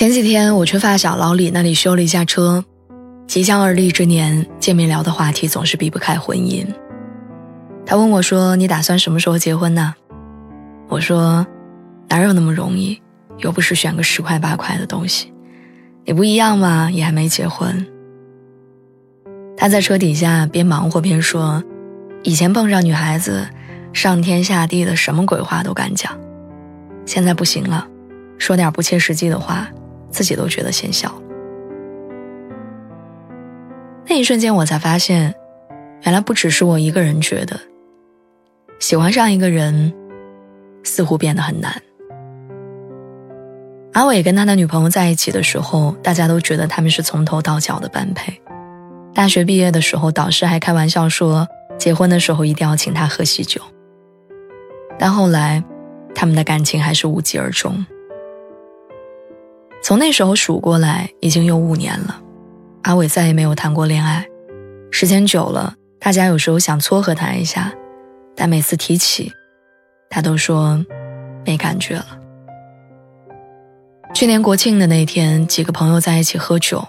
前几天我去发小老李那里修了一下车，即将而立之年，见面聊的话题总是避不开婚姻。他问我说：“你打算什么时候结婚呢？”我说：“哪有那么容易？又不是选个十块八块的东西。你不一样嘛，也还没结婚。”他在车底下边忙活边说：“以前碰上女孩子，上天下地的什么鬼话都敢讲，现在不行了，说点不切实际的话。”自己都觉得嫌小。那一瞬间，我才发现，原来不只是我一个人觉得，喜欢上一个人，似乎变得很难。阿伟跟他的女朋友在一起的时候，大家都觉得他们是从头到脚的般配。大学毕业的时候，导师还开玩笑说，结婚的时候一定要请他喝喜酒。但后来，他们的感情还是无疾而终。从那时候数过来，已经有五年了。阿伟再也没有谈过恋爱。时间久了，大家有时候想撮合他一下，但每次提起，他都说没感觉了。去年国庆的那天，几个朋友在一起喝酒，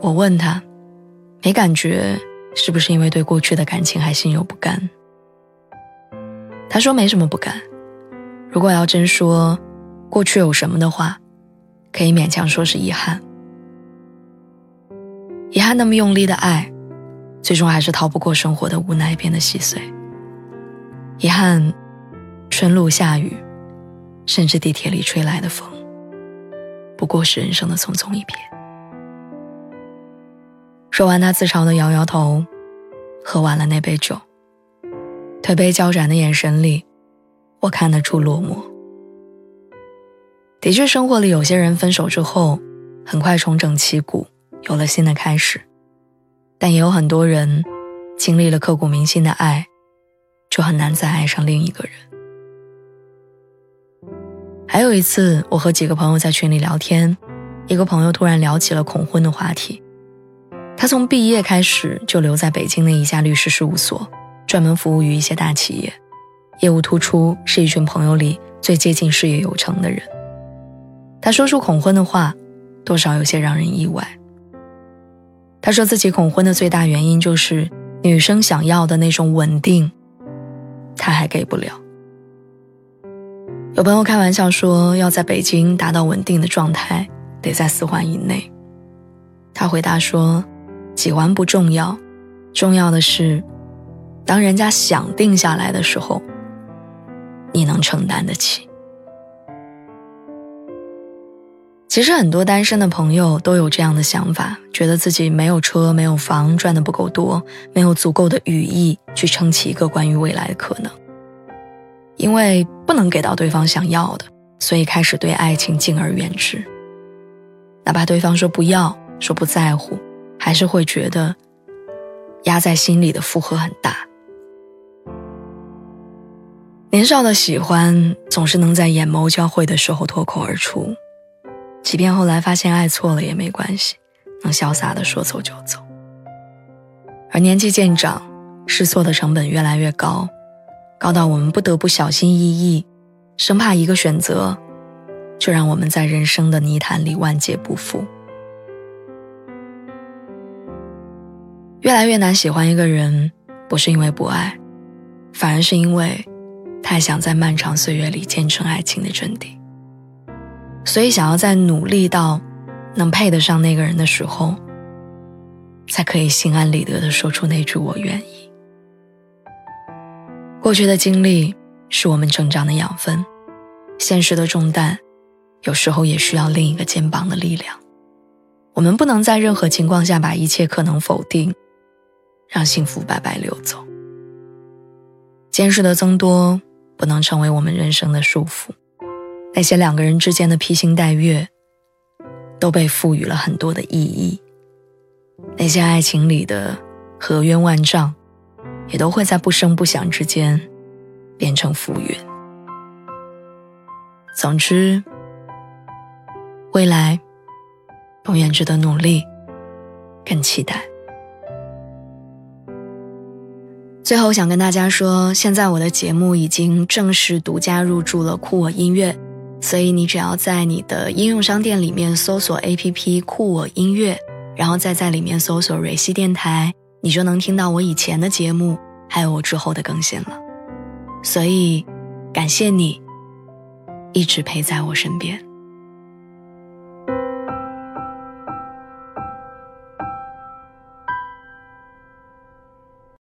我问他，没感觉是不是因为对过去的感情还心有不甘？他说没什么不甘。如果要真说过去有什么的话。可以勉强说是遗憾，遗憾那么用力的爱，最终还是逃不过生活的无奈变得细碎。遗憾，春露下雨，甚至地铁里吹来的风，不过是人生的匆匆一瞥。说完，他自嘲的摇摇头，喝完了那杯酒，推杯交盏的眼神里，我看得出落寞。的确，生活里有些人分手之后，很快重整旗鼓，有了新的开始；但也有很多人，经历了刻骨铭心的爱，就很难再爱上另一个人。还有一次，我和几个朋友在群里聊天，一个朋友突然聊起了恐婚的话题。他从毕业开始就留在北京的一家律师事务所，专门服务于一些大企业，业务突出，是一群朋友里最接近事业有成的人。他说出恐婚的话，多少有些让人意外。他说自己恐婚的最大原因就是女生想要的那种稳定，他还给不了。有朋友开玩笑说，要在北京达到稳定的状态，得在四环以内。他回答说，几环不重要，重要的是，当人家想定下来的时候，你能承担得起。其实很多单身的朋友都有这样的想法，觉得自己没有车、没有房，赚的不够多，没有足够的羽翼去撑起一个关于未来的可能。因为不能给到对方想要的，所以开始对爱情敬而远之。哪怕对方说不要、说不在乎，还是会觉得压在心里的负荷很大。年少的喜欢总是能在眼眸交汇的时候脱口而出。即便后来发现爱错了也没关系，能潇洒的说走就走。而年纪渐长，试错的成本越来越高，高到我们不得不小心翼翼，生怕一个选择，就让我们在人生的泥潭里万劫不复。越来越难喜欢一个人，不是因为不爱，反而是因为太想在漫长岁月里见证爱情的真谛。所以，想要在努力到能配得上那个人的时候，才可以心安理得的说出那句“我愿意”。过去的经历是我们成长的养分，现实的重担有时候也需要另一个肩膀的力量。我们不能在任何情况下把一切可能否定，让幸福白白流走。见识的增多不能成为我们人生的束缚。那些两个人之间的披星戴月，都被赋予了很多的意义。那些爱情里的河冤万丈，也都会在不声不响之间变成浮云。总之，未来永远值得努力，更期待。最后想跟大家说，现在我的节目已经正式独家入驻了酷我音乐，所以你只要在你的应用商店里面搜索 APP 酷我音乐，然后再在里面搜索蕊希电台，你就能听到我以前的节目，还有我之后的更新了。所以，感谢你一直陪在我身边。